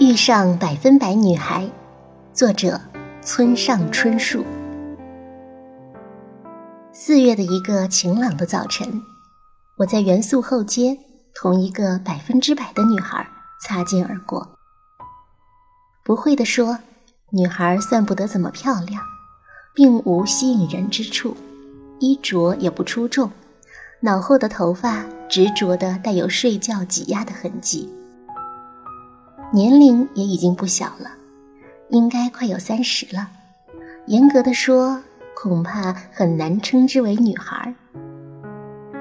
遇上百分百女孩，作者村上春树。四月的一个晴朗的早晨，我在元素后街同一个百分之百的女孩擦肩而过。不会的说，女孩算不得怎么漂亮，并无吸引人之处，衣着也不出众，脑后的头发执着的带有睡觉挤压的痕迹。年龄也已经不小了，应该快有三十了。严格的说，恐怕很难称之为女孩。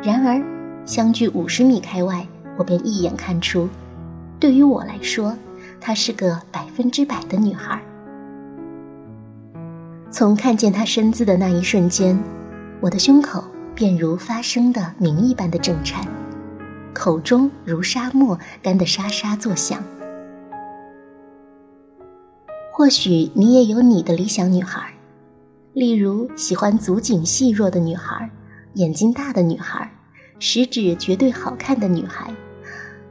然而，相距五十米开外，我便一眼看出，对于我来说，她是个百分之百的女孩。从看见她身姿的那一瞬间，我的胸口便如发生的鸣一般的震颤，口中如沙漠干的沙沙作响。或许你也有你的理想女孩，例如喜欢足颈细弱的女孩，眼睛大的女孩，食指绝对好看的女孩，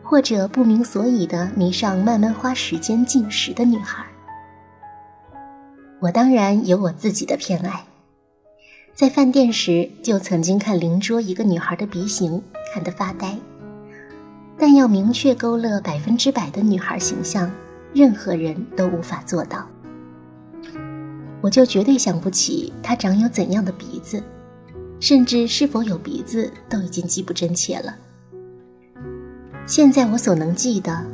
或者不明所以的迷上慢慢花时间进食的女孩。我当然有我自己的偏爱，在饭店时就曾经看邻桌一个女孩的鼻型看得发呆，但要明确勾勒百分之百的女孩形象。任何人都无法做到，我就绝对想不起他长有怎样的鼻子，甚至是否有鼻子都已经记不真切了。现在我所能记得，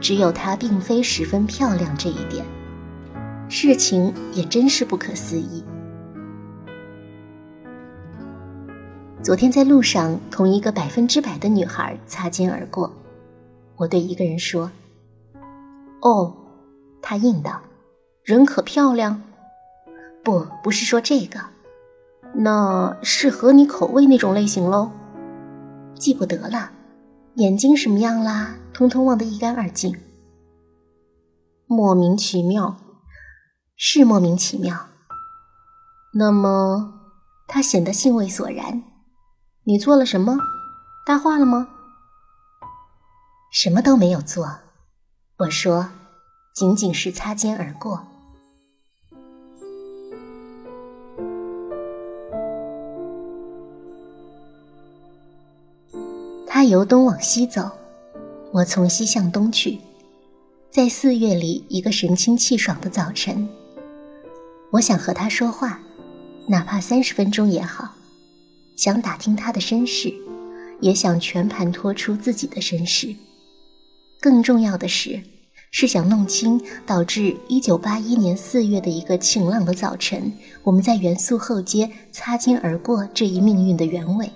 只有她并非十分漂亮这一点。事情也真是不可思议。昨天在路上同一个百分之百的女孩擦肩而过，我对一个人说。哦，他应道：“人可漂亮？不，不是说这个，那是合你口味那种类型喽。记不得了，眼睛什么样啦？通通忘得一干二净。莫名其妙，是莫名其妙。那么，他显得兴味索然。你做了什么？搭话了吗？什么都没有做。”我说，仅仅是擦肩而过。他由东往西走，我从西向东去。在四月里一个神清气爽的早晨，我想和他说话，哪怕三十分钟也好。想打听他的身世，也想全盘托出自己的身世。更重要的是，是想弄清导致一九八一年四月的一个晴朗的早晨，我们在元素后街擦肩而过这一命运的原委。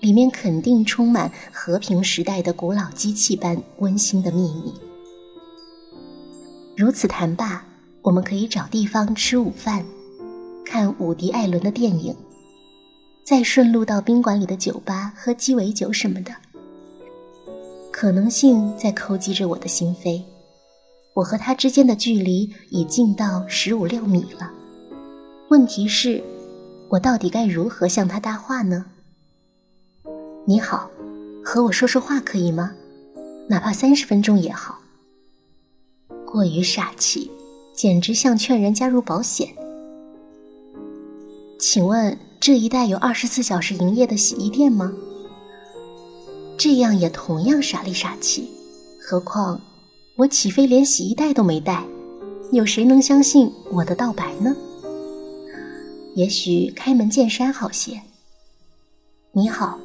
里面肯定充满和平时代的古老机器般温馨的秘密。如此谈罢，我们可以找地方吃午饭，看伍迪·艾伦的电影，再顺路到宾馆里的酒吧喝鸡尾酒什么的。可能性在叩击着我的心扉，我和他之间的距离已近到十五六米了。问题是，我到底该如何向他搭话呢？你好，和我说说话可以吗？哪怕三十分钟也好。过于傻气，简直像劝人加入保险。请问这一带有二十四小时营业的洗衣店吗？这样也同样傻里傻气，何况我起飞连洗衣袋都没带，有谁能相信我的道白呢？也许开门见山好些。你好，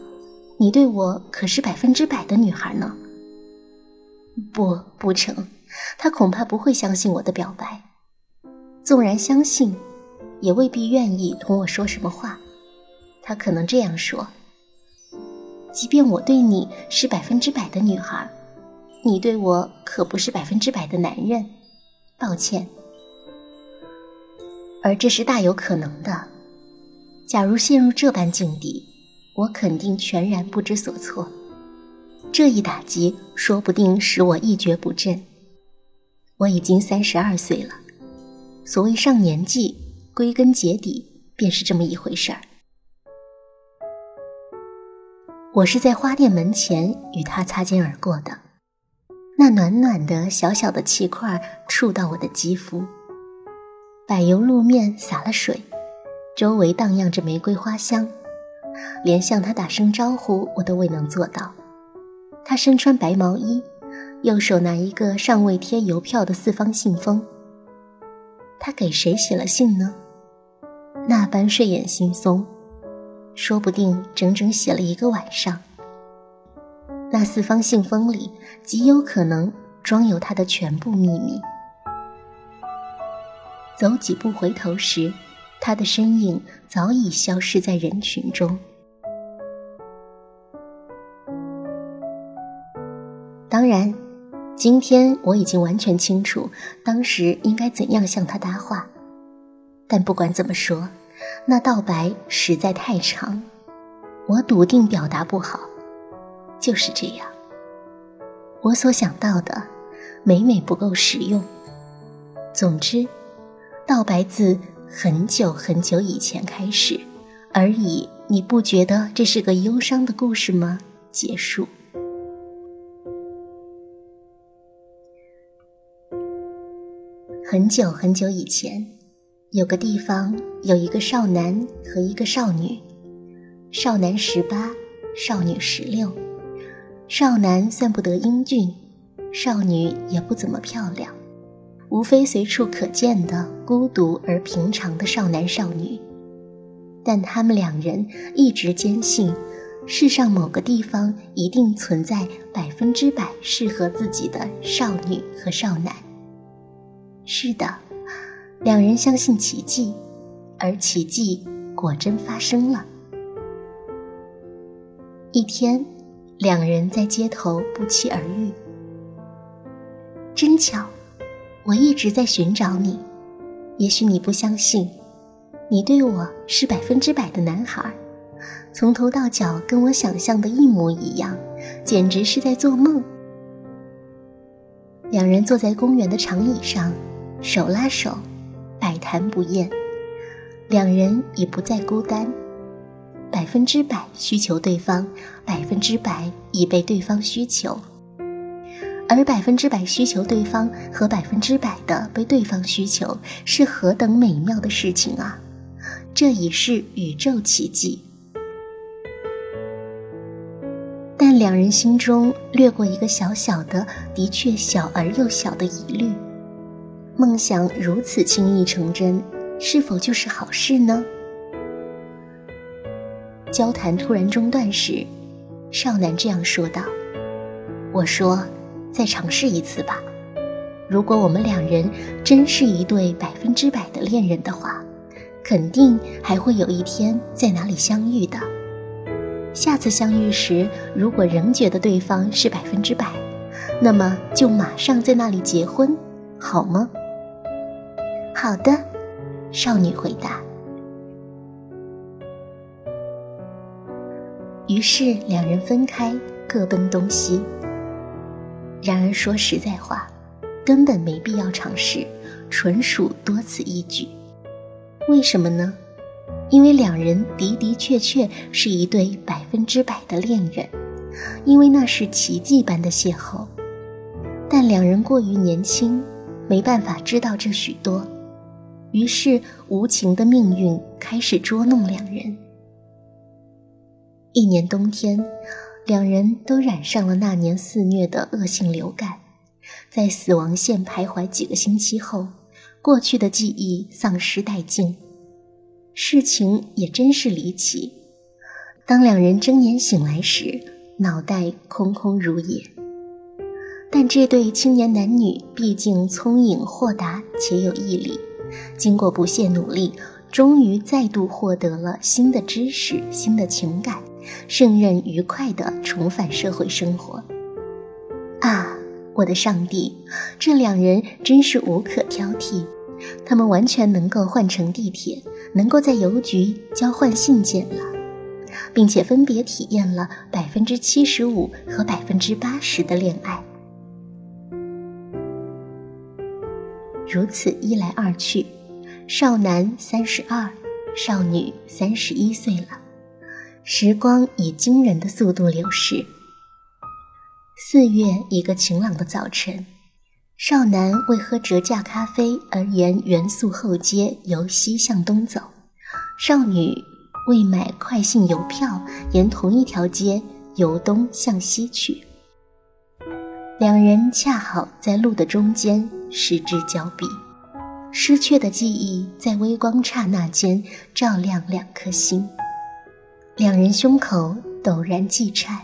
你对我可是百分之百的女孩呢？不，不成，他恐怕不会相信我的表白。纵然相信，也未必愿意同我说什么话。他可能这样说。即便我对你是百分之百的女孩，你对我可不是百分之百的男人。抱歉，而这是大有可能的。假如陷入这般境地，我肯定全然不知所措。这一打击说不定使我一蹶不振。我已经三十二岁了，所谓上年纪，归根结底便是这么一回事儿。我是在花店门前与他擦肩而过的，那暖暖的小小的气块触到我的肌肤。柏油路面洒了水，周围荡漾着玫瑰花香，连向他打声招呼我都未能做到。他身穿白毛衣，右手拿一个尚未贴邮票的四方信封。他给谁写了信呢？那般睡眼惺忪，说不定整整写了一个晚上。那四方信封里极有可能装有他的全部秘密。走几步回头时，他的身影早已消失在人群中。当然，今天我已经完全清楚当时应该怎样向他搭话。但不管怎么说，那道白实在太长，我笃定表达不好。就是这样，我所想到的，每每不够实用。总之，道白自很久很久以前开始，而已你不觉得这是个忧伤的故事吗？结束。很久很久以前，有个地方有一个少男和一个少女，少男十八，少女十六。少男算不得英俊，少女也不怎么漂亮，无非随处可见的孤独而平常的少男少女。但他们两人一直坚信，世上某个地方一定存在百分之百适合自己的少女和少男。是的，两人相信奇迹，而奇迹果真发生了。一天。两人在街头不期而遇，真巧！我一直在寻找你。也许你不相信，你对我是百分之百的男孩，从头到脚跟我想象的一模一样，简直是在做梦。两人坐在公园的长椅上，手拉手，百谈不厌。两人已不再孤单。百分之百需求对方，百分之百已被对方需求，而百分之百需求对方和百分之百的被对方需求是何等美妙的事情啊！这已是宇宙奇迹。但两人心中掠过一个小小的、的确小而又小的疑虑：梦想如此轻易成真，是否就是好事呢？交谈突然中断时，少男这样说道：“我说，再尝试一次吧。如果我们两人真是一对百分之百的恋人的话，肯定还会有一天在哪里相遇的。下次相遇时，如果仍觉得对方是百分之百，那么就马上在那里结婚，好吗？”“好的。”少女回答。于是两人分开，各奔东西。然而说实在话，根本没必要尝试，纯属多此一举。为什么呢？因为两人的的确确是一对百分之百的恋人，因为那是奇迹般的邂逅。但两人过于年轻，没办法知道这许多，于是无情的命运开始捉弄两人。一年冬天，两人都染上了那年肆虐的恶性流感，在死亡线徘徊几个星期后，过去的记忆丧失殆尽。事情也真是离奇。当两人睁眼醒来时，脑袋空空如也。但这对青年男女毕竟聪颖豁达且有毅力，经过不懈努力，终于再度获得了新的知识、新的情感。胜任愉快地重返社会生活。啊，我的上帝，这两人真是无可挑剔。他们完全能够换乘地铁，能够在邮局交换信件了，并且分别体验了百分之七十五和百分之八十的恋爱。如此一来二去，少男三十二，少女三十一岁了。时光以惊人的速度流逝。四月一个晴朗的早晨，少男为喝折价咖啡而沿元素后街由西向东走，少女为买快信邮票沿同一条街由东向西去。两人恰好在路的中间失之交臂，失去的记忆在微光刹那间照亮两颗心。两人胸口陡然悸颤，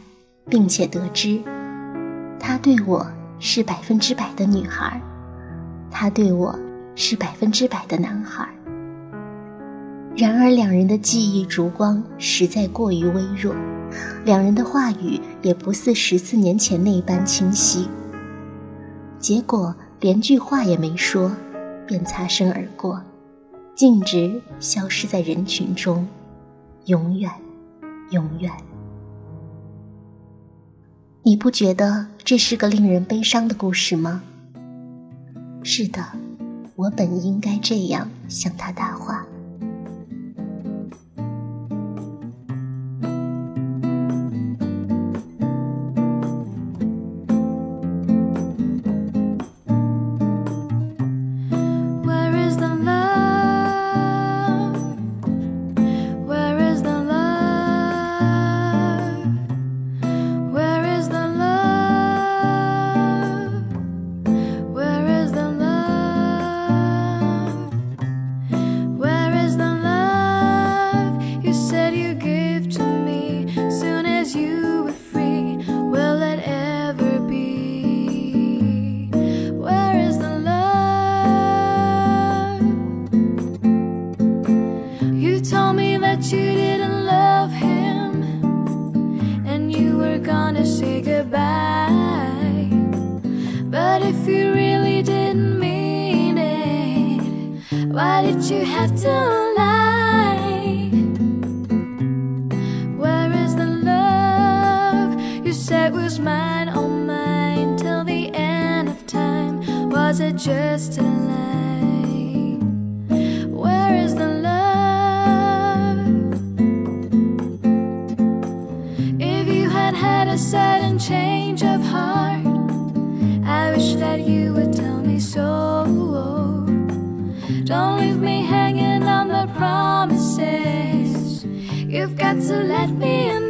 并且得知。他对我是百分之百的女孩，他对我是百分之百的男孩。然而，两人的记忆烛光实在过于微弱，两人的话语也不似十四年前那般清晰。结果，连句话也没说，便擦身而过，径直消失在人群中，永远，永远。你不觉得这是个令人悲伤的故事吗？是的，我本应该这样向他搭话。Said was mine, all mine, till the end of time? Was it just a lie? Where is the love? If you had had a sudden change of heart, I wish that you would tell me so. Don't leave me hanging on the promises. You've got to let me in.